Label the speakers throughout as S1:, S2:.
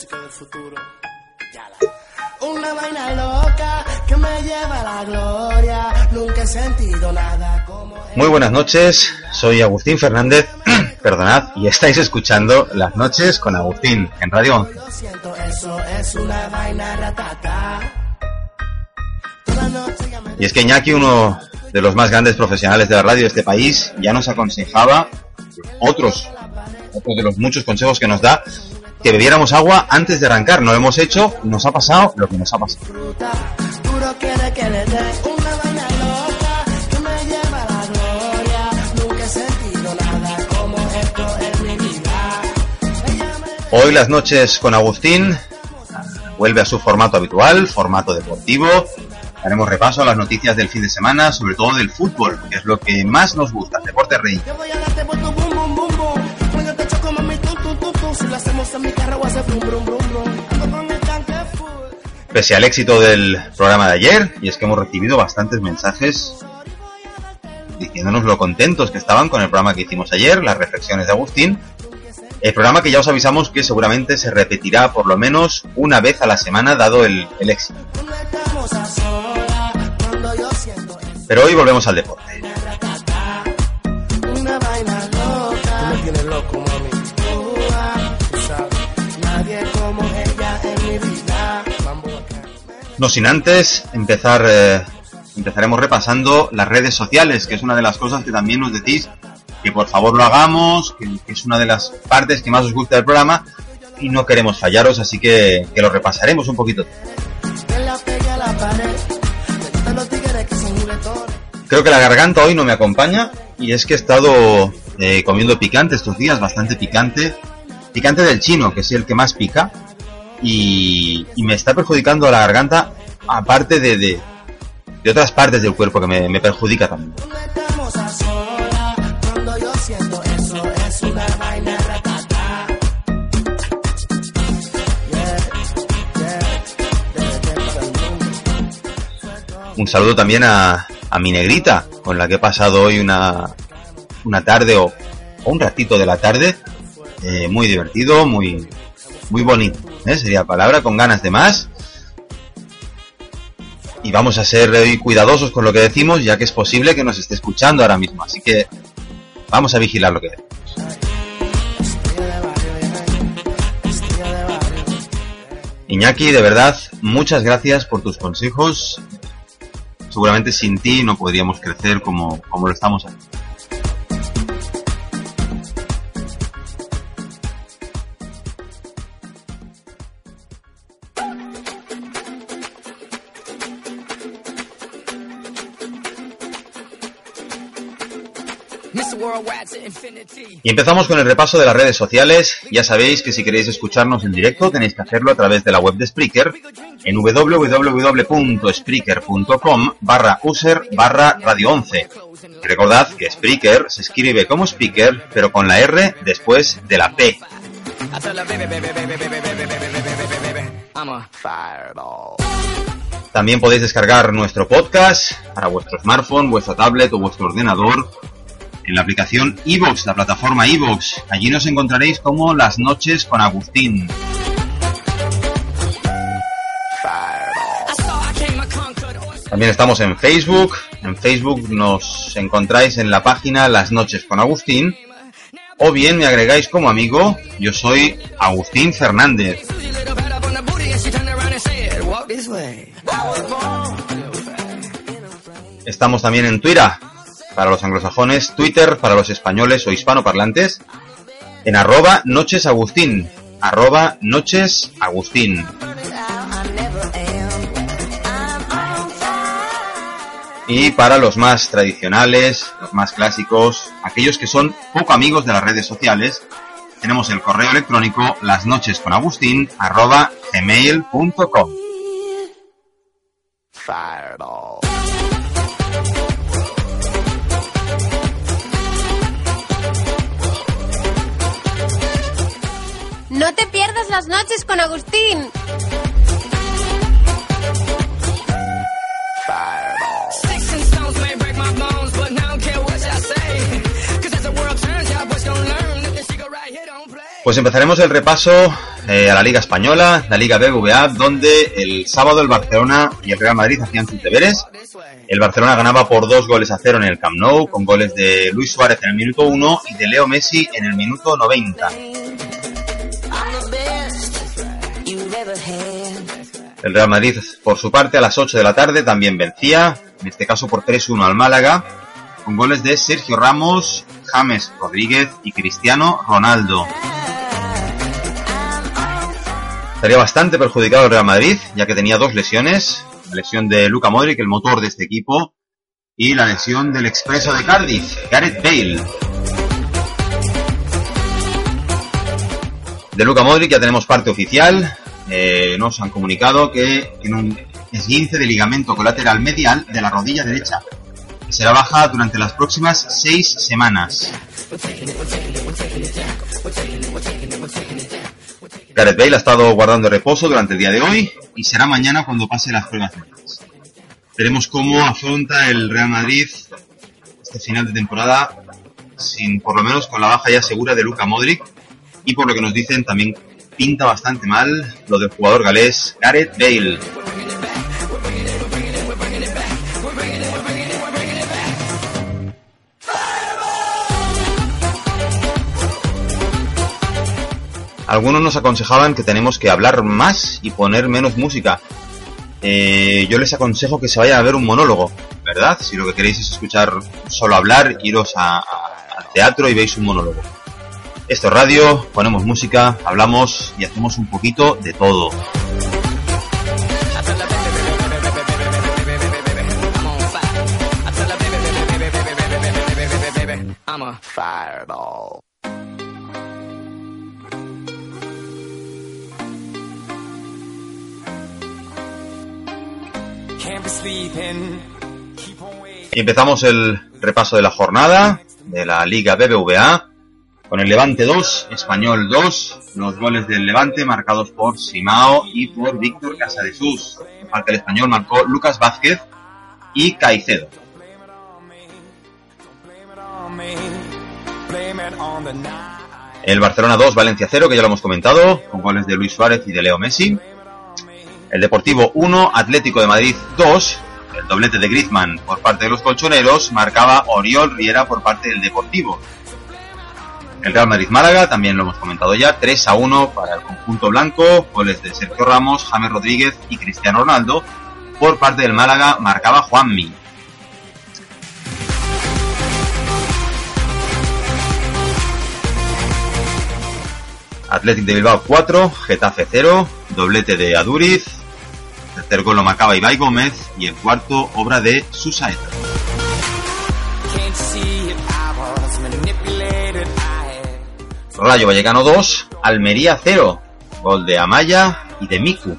S1: Música del futuro. Ya la. Una vaina loca que me lleva a la gloria. Nunca he sentido nada como.
S2: Muy buenas noches, soy Agustín Fernández, perdonad, y estáis escuchando Las Noches con Agustín en Radio 11.
S1: Lo siento, eso es una vaina ratata.
S2: Y es que Iñaki, uno de los más grandes profesionales de la radio de este país, ya nos aconsejaba otros, otros de los muchos consejos que nos da, que bebiéramos agua antes de arrancar. No lo hemos hecho, nos ha pasado lo que nos ha pasado. Hoy las noches con Agustín vuelve a su formato habitual, formato deportivo. Haremos repaso a las noticias del fin de semana, sobre todo del fútbol, que es lo que más nos gusta, el deporte rey. Pese al éxito del programa de ayer, y es que hemos recibido bastantes mensajes diciéndonos lo contentos que estaban con el programa que hicimos ayer, las reflexiones de Agustín. El programa que ya os avisamos que seguramente se repetirá por lo menos una vez a la semana dado el, el éxito. Pero hoy volvemos al deporte. No sin antes empezar, eh, empezaremos repasando las redes sociales, que es una de las cosas que también nos decís que por favor lo hagamos, que, es una de las partes que más os gusta del programa y no queremos fallaros, así que, lo repasaremos un poquito. Creo que la garganta hoy no me acompaña y es que he estado eh, comiendo picante estos días, bastante picante. Picante del chino, que es el que más pica. Y, me está perjudicando la garganta, aparte de, de, de otras partes del cuerpo que me, me perjudica también.
S1: A.
S2: Un saludo también a, a mi negrita, con la que he pasado hoy una, una tarde o, o un ratito de la tarde. Eh, muy divertido, muy, muy bonito, ¿eh? sería la palabra, con ganas de más. Y vamos a ser hoy cuidadosos con lo que decimos, ya que es posible que nos esté escuchando ahora mismo. Así que vamos a vigilar lo que decimos. Iñaki, de verdad, muchas gracias por tus consejos. Seguramente sin ti no podríamos crecer como, como lo estamos haciendo. Y empezamos con el repaso de las redes sociales. Ya sabéis que si queréis escucharnos en directo tenéis que hacerlo a través de la web de Spreaker en www.spreaker.com barra user barra radio 11. Recordad que Spreaker se escribe como speaker pero con la R después de la P. También podéis descargar nuestro podcast para vuestro smartphone, vuestra tablet o vuestro ordenador en la aplicación iVoox, la plataforma iVoox. Allí nos encontraréis como Las Noches con Agustín. También estamos en Facebook. En Facebook nos encontráis en la página Las Noches con Agustín. O bien me agregáis como amigo. Yo soy Agustín Fernández. Estamos también en Twitter para los anglosajones, Twitter para los españoles o hispanoparlantes, en arroba Noches Agustín, arroba Noches Agustín. Y para los más tradicionales, los más clásicos, aquellos que son poco amigos de las redes sociales, tenemos el correo electrónico las noches con Agustín arroba gmail.com.
S3: No
S4: right here don't play.
S2: Pues empezaremos el repaso eh, a la Liga Española, la Liga BBVA, donde el sábado el Barcelona y el Real Madrid hacían sus deberes. El Barcelona ganaba por dos goles a cero en el Camp Nou, con goles de Luis Suárez en el minuto 1 y de Leo Messi en el minuto 90. El Real Madrid, por su parte, a las 8 de la tarde también vencía, en este caso por 3-1 al Málaga, con goles de Sergio Ramos, James Rodríguez y Cristiano Ronaldo. Estaría bastante perjudicado el Real Madrid, ya que tenía dos lesiones, la lesión de Luka Modric, el motor de este equipo, y la lesión del expreso de Cardiff, Gareth Bale. De Luka Modric ya tenemos parte oficial, eh, nos han comunicado que tiene un esguince de ligamento colateral medial de la rodilla derecha, será baja durante las próximas seis semanas. Gareth Bale ha estado guardando reposo durante el día de hoy y será mañana cuando pase las pruebas médicas. Veremos cómo afronta el Real Madrid este final de temporada sin, por lo menos, con la baja ya segura de Luka Modric y por lo que nos dicen también pinta bastante mal lo del jugador galés Gareth Bale. Algunos nos aconsejaban que tenemos que hablar más y poner menos música. Eh, yo les aconsejo que se vayan a ver un monólogo, ¿verdad? Si lo que queréis es escuchar solo hablar, iros al teatro y veis un monólogo. Esto es radio, ponemos música, hablamos y hacemos un poquito de todo.
S4: I'm a fireball.
S2: Empezamos el repaso de la jornada de la Liga BBVA con el Levante 2, Español 2, los goles del Levante marcados por Simao y por Víctor Casadesús. Falta el Español marcó Lucas Vázquez y Caicedo. El Barcelona 2, Valencia 0, que ya lo hemos comentado, con goles de Luis Suárez y de Leo Messi. El Deportivo 1, Atlético de Madrid 2, el doblete de Griezmann por parte de los colchoneros, marcaba Oriol Riera por parte del Deportivo. El Real Madrid Málaga, también lo hemos comentado ya, 3 a 1 para el conjunto blanco, goles de Sergio Ramos, James Rodríguez y Cristiano Ronaldo. Por parte del Málaga marcaba Juanmi. Athletic de Bilbao 4, Getafe 0, doblete de Aduriz, tercer gol lo marcaba Ibai Gómez y el cuarto obra de Susaeta. Rayo Vallecano 2, Almería 0. Gol de Amaya y de Miku.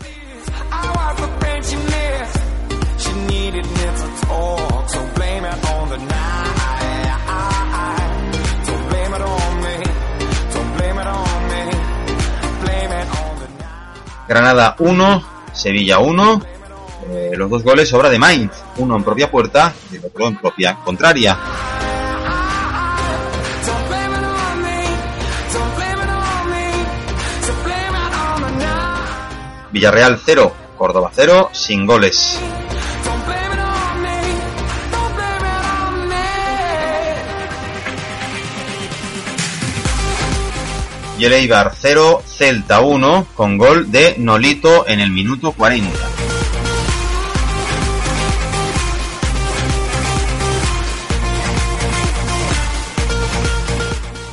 S2: Granada 1, Sevilla 1. Eh, los dos goles obra de Mainz, uno en propia puerta y el otro en propia contraria. Villarreal 0, Córdoba 0, sin goles. Y el Eibar 0, Celta 1, con gol de Nolito en el minuto 40.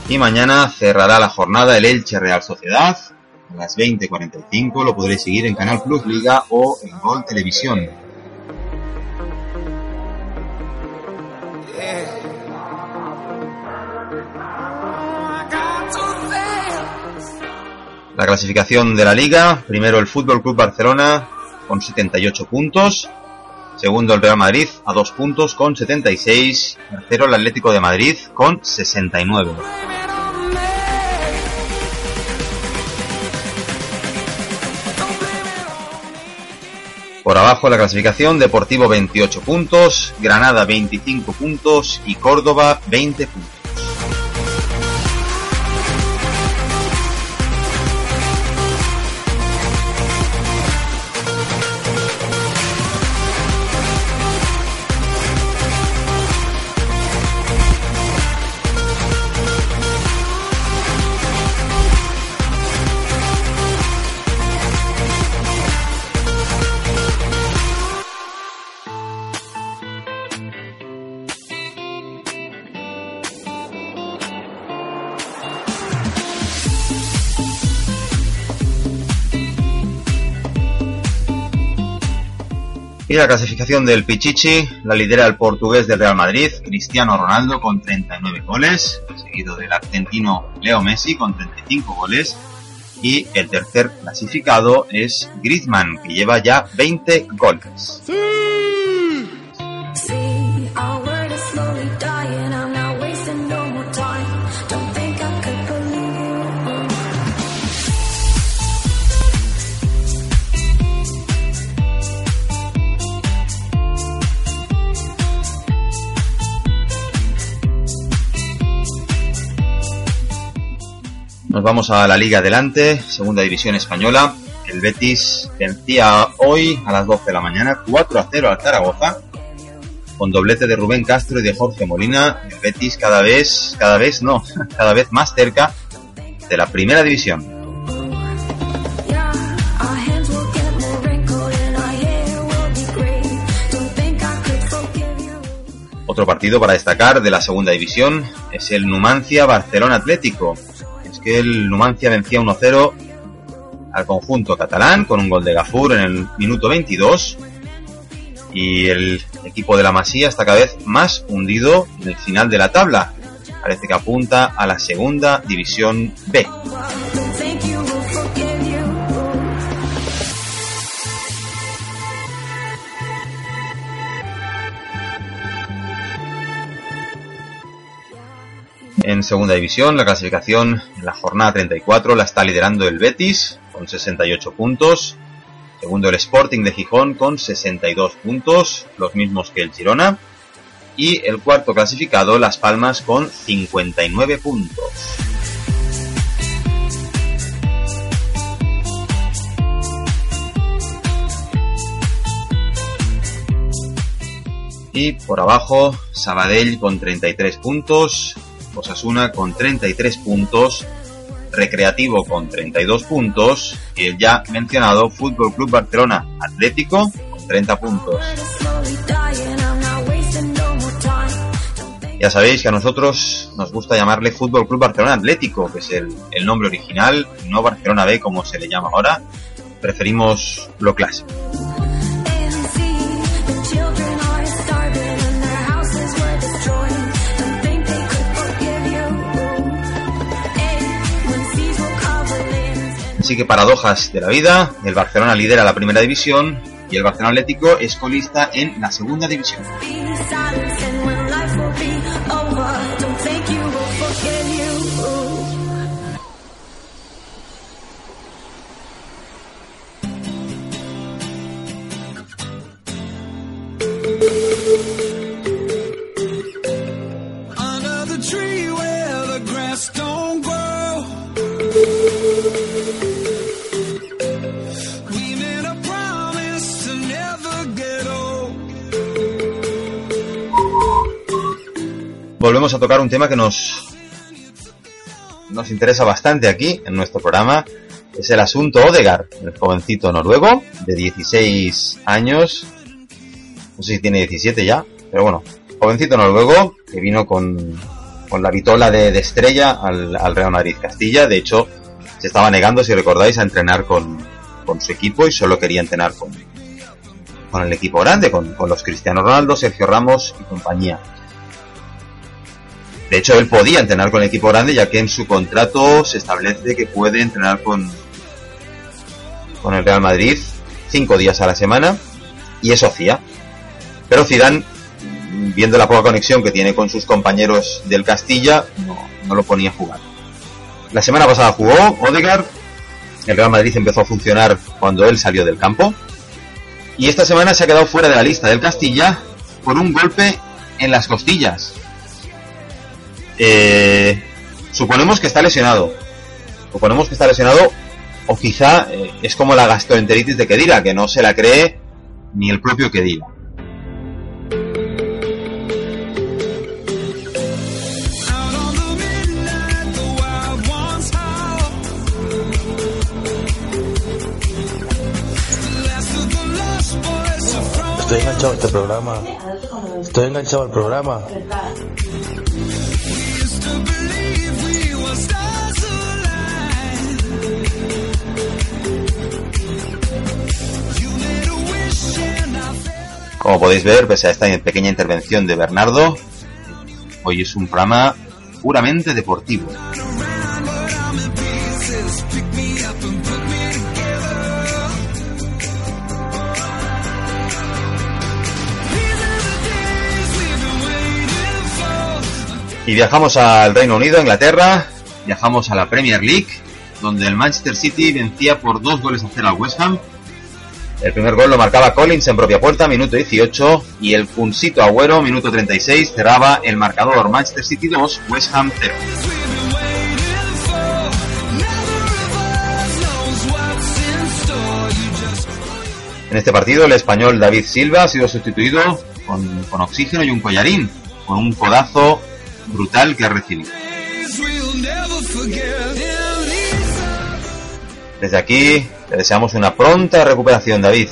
S2: Y mañana cerrará la jornada el Elche Real Sociedad a las 20.45 lo podréis seguir en Canal Plus Liga o en Gol Televisión. La clasificación de la liga, primero el Fútbol Club Barcelona con 78 puntos, segundo el Real Madrid a 2 puntos con 76, tercero el Atlético de Madrid con 69. Por abajo la clasificación, Deportivo 28 puntos, Granada 25 puntos y Córdoba 20 puntos. Y la clasificación del Pichichi la lidera el portugués del Real Madrid, Cristiano Ronaldo, con 39 goles, seguido del argentino Leo Messi con 35 goles. Y el tercer clasificado es Griezmann, que lleva ya 20 goles. Nos vamos a la Liga Adelante, Segunda División Española. El Betis vencía hoy a las 12 de la mañana 4 a 0 al Zaragoza. Con doblete de Rubén Castro y de Jorge Molina, el Betis cada vez, cada vez no, cada vez más cerca de la Primera División. Otro partido para destacar de la Segunda División es el Numancia Barcelona Atlético. Que el Numancia vencía 1-0 al conjunto catalán con un gol de Gafur en el minuto 22 y el equipo de la Masía está cada vez más hundido en el final de la tabla. Parece que apunta a la Segunda División B. En segunda división, la clasificación en la jornada 34 la está liderando el Betis con 68 puntos. Segundo el Sporting de Gijón con 62 puntos, los mismos que el Girona. Y el cuarto clasificado, Las Palmas, con 59 puntos. Y por abajo, Sabadell con 33 puntos, Osasuna con 33 puntos, Recreativo con 32 puntos y el ya mencionado Fútbol Club Barcelona Atlético con 30 puntos. Ya sabéis que a nosotros nos gusta llamarle Fútbol Club Barcelona Atlético, que es el, el nombre original, no Barcelona B como se le llama ahora. Preferimos lo clásico. Así que paradojas de la vida, el Barcelona lidera la primera división y el Barcelona Atlético es colista en la segunda división. Volvemos a tocar un tema que nos nos interesa bastante aquí en nuestro programa. Es el asunto Odegaard, el jovencito noruego de 16 años. No sé si tiene 17 ya, pero bueno, jovencito noruego que vino con, con la vitola de, de estrella al, al Real Madrid Castilla. De hecho, se estaba negando, si recordáis, a entrenar con, con su equipo y solo quería entrenar con, con el equipo grande, con, con los Cristiano Ronaldo, Sergio Ramos y compañía. De hecho, él podía entrenar con el equipo grande, ya que en su contrato se establece que puede entrenar con, con el Real Madrid cinco días a la semana, y eso hacía. Pero Zidane, viendo la poca conexión que tiene con sus compañeros del Castilla, no, lo ponía a jugar. La semana pasada jugó Odegaard, el Real Madrid empezó a funcionar cuando él salió del campo, y esta semana se ha quedado fuera de la lista del Castilla por un golpe en las costillas. Eh, suponemos que está lesionado. Suponemos que está lesionado o quizá eh, es como la gastroenteritis de Kedira, que no se la cree ni el propio Kedira.
S5: Estoy enganchado a este programa. Estoy enganchado al programa.
S2: Como podéis ver, pese a esta pequeña intervención de Bernardo, hoy es un programa puramente deportivo. Y viajamos al Reino Unido, Inglaterra, viajamos a la Premier League, donde el Manchester City vencía por dos goles a cero al West Ham. El primer gol lo marcaba Collins en propia puerta, minuto 18, y el Funsito Agüero, minuto 36, cerraba el marcador Manchester City 2, West Ham 0. En este partido, el español David Silva ha sido sustituido con, con oxígeno y un collarín, con un codazo brutal que ha recibido. Desde aquí le deseamos una pronta recuperación, David.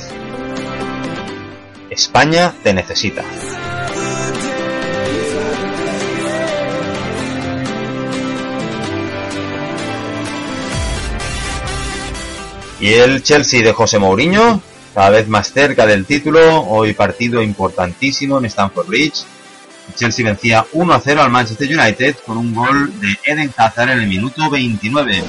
S2: España te necesita. Y el Chelsea de José Mourinho, cada vez más cerca del título, hoy partido importantísimo en Stamford Bridge. El Chelsea vencía 1 a 0 al Manchester United con un gol de Eden Hazard en el minuto 29.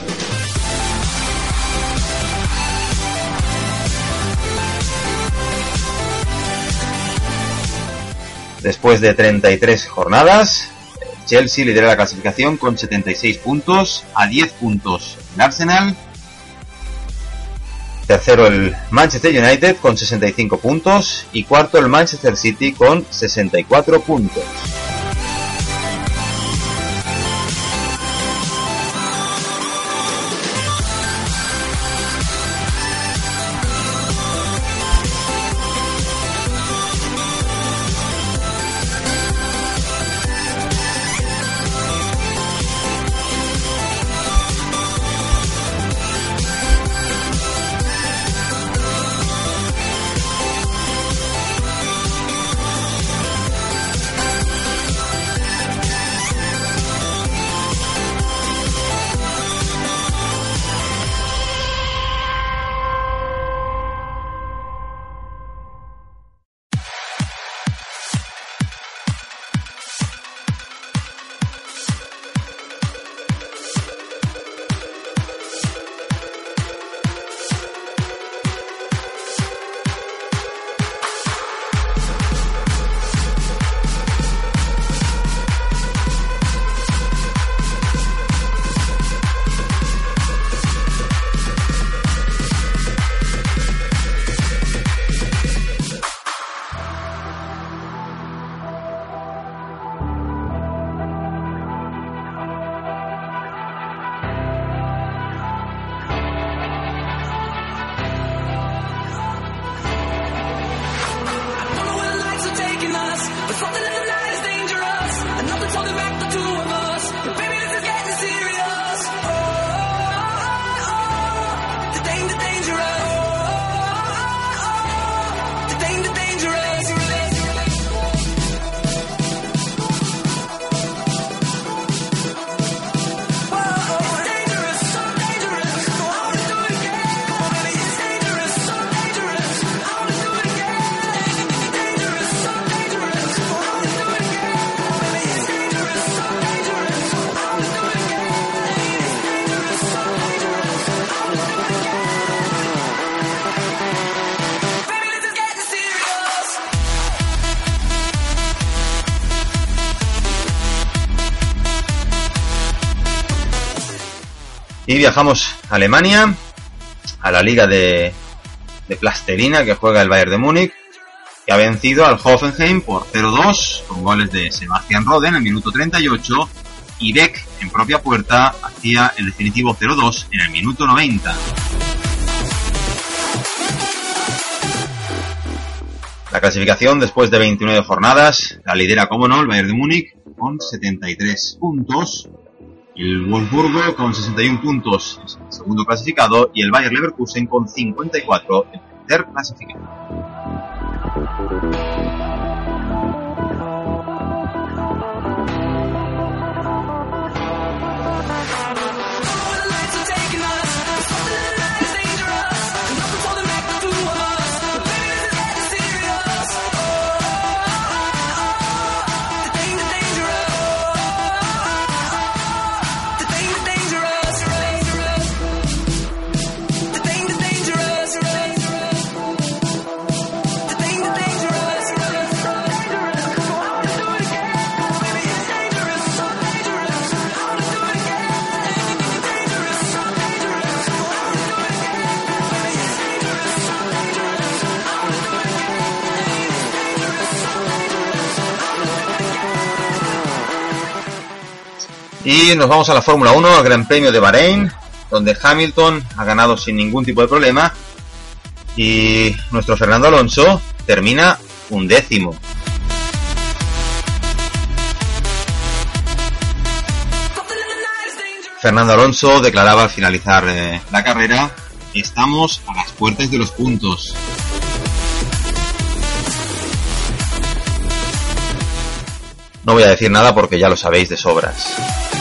S2: Después de 33 jornadas, el Chelsea lidera la clasificación con 76 puntos, a 10 puntos el Arsenal. Tercero el Manchester United con 65 puntos y cuarto el Manchester City con 64 puntos. Y viajamos a Alemania, a la liga de, de plastelina que juega el Bayern de Múnich, que ha vencido al Hoffenheim por 0-2 con goles de Sebastián Rode en el minuto 38 y Beck en propia puerta hacía el definitivo 0-2 en el minuto 90. La clasificación después de 29 jornadas la lidera, como no, el Bayern de Múnich con 73 puntos, el Wolfsburgo con 61 puntos, es el segundo clasificado, y el Bayern Leverkusen con 54, el tercer clasificado. Nos vamos a la Fórmula 1, al Gran Premio de Bahrein, donde Hamilton ha ganado sin ningún tipo de problema y nuestro Fernando Alonso termina un décimo. Fernando Alonso declaraba al finalizar eh, la carrera, estamos a las puertas de los puntos. No voy a decir nada porque ya lo sabéis de sobras.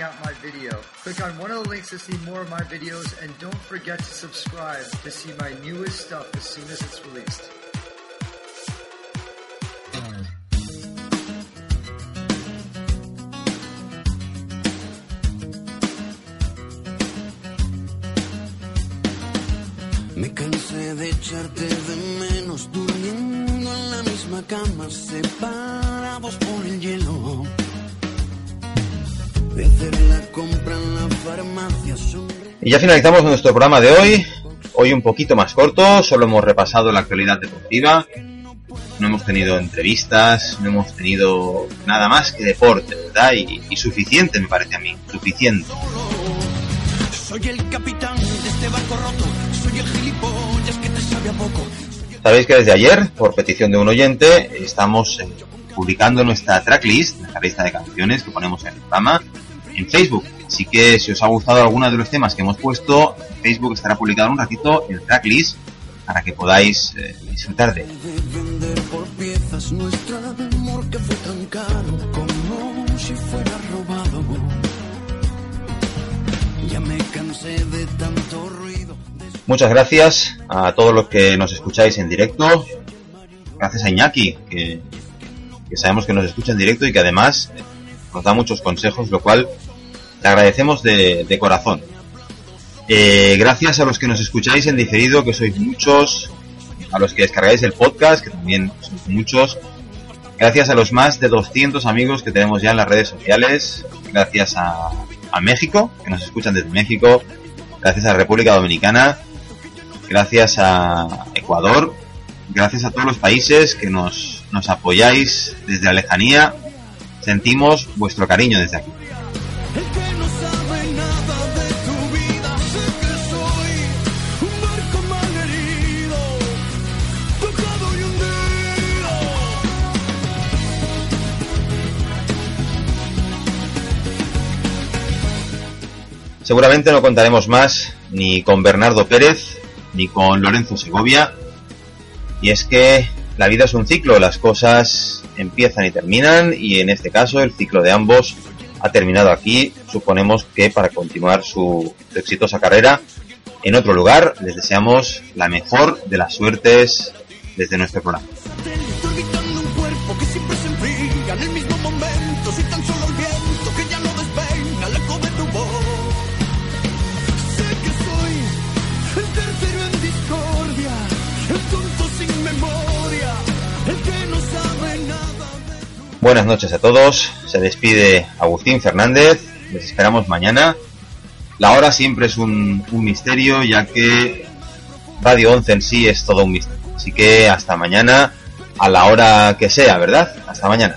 S6: Checking out my video. Click on one of the links to see more of my videos and don't forget to subscribe to see my newest stuff as soon as it's released.
S7: Me cansé de echarte de menos durmiendo en la misma cama, separados por el hielo.
S2: Y ya finalizamos nuestro programa de hoy. Hoy un poquito más corto, solo hemos repasado la actualidad deportiva. No hemos tenido entrevistas, no hemos tenido nada más que deporte, ¿verdad? Y, y suficiente me parece a mí, suficiente.
S7: Soy el capitán de este barco roto, soy el gilipollas que te sabe a poco.
S2: Sabéis que desde ayer, por petición de un oyente, estamos publicando nuestra tracklist, nuestra lista de canciones que ponemos en el programa, en Facebook. Así que si os ha gustado alguno de los temas que hemos puesto, en Facebook estará publicado en un ratito el tracklist para que podáis eh, disfrutar de él. Muchas gracias a todos los que nos escucháis en directo. Gracias a Iñaki, que, que sabemos que nos escucha en directo y que además eh, nos da muchos consejos, lo cual te agradecemos de, de corazón. Eh, gracias a los que nos escucháis en diferido, que sois muchos, a los que descargáis el podcast, que también sois muchos. Gracias a los más de 200 amigos que tenemos ya en las redes sociales. Gracias a, a México, que nos escuchan desde México. Gracias a República Dominicana. Gracias a Ecuador gracias a todos los países que nos, nos apoyáis desde la lejanía. Sentimos vuestro cariño desde aquí.
S7: Seguramente no contaremos más ni con Bernardo Pérez, ni con Lorenzo Segovia, y es que la vida es un ciclo, las cosas empiezan y terminan y en este caso el ciclo de ambos ha terminado aquí. Suponemos que para continuar su exitosa carrera en otro lugar les deseamos la mejor de las suertes desde nuestro programa. Buenas noches a todos. Se despide Agustín Fernández. Les esperamos mañana. La hora siempre es un, un misterio, ya que Radio 11 en sí es todo un misterio. Así que hasta mañana, a la hora que sea, ¿verdad? Hasta mañana.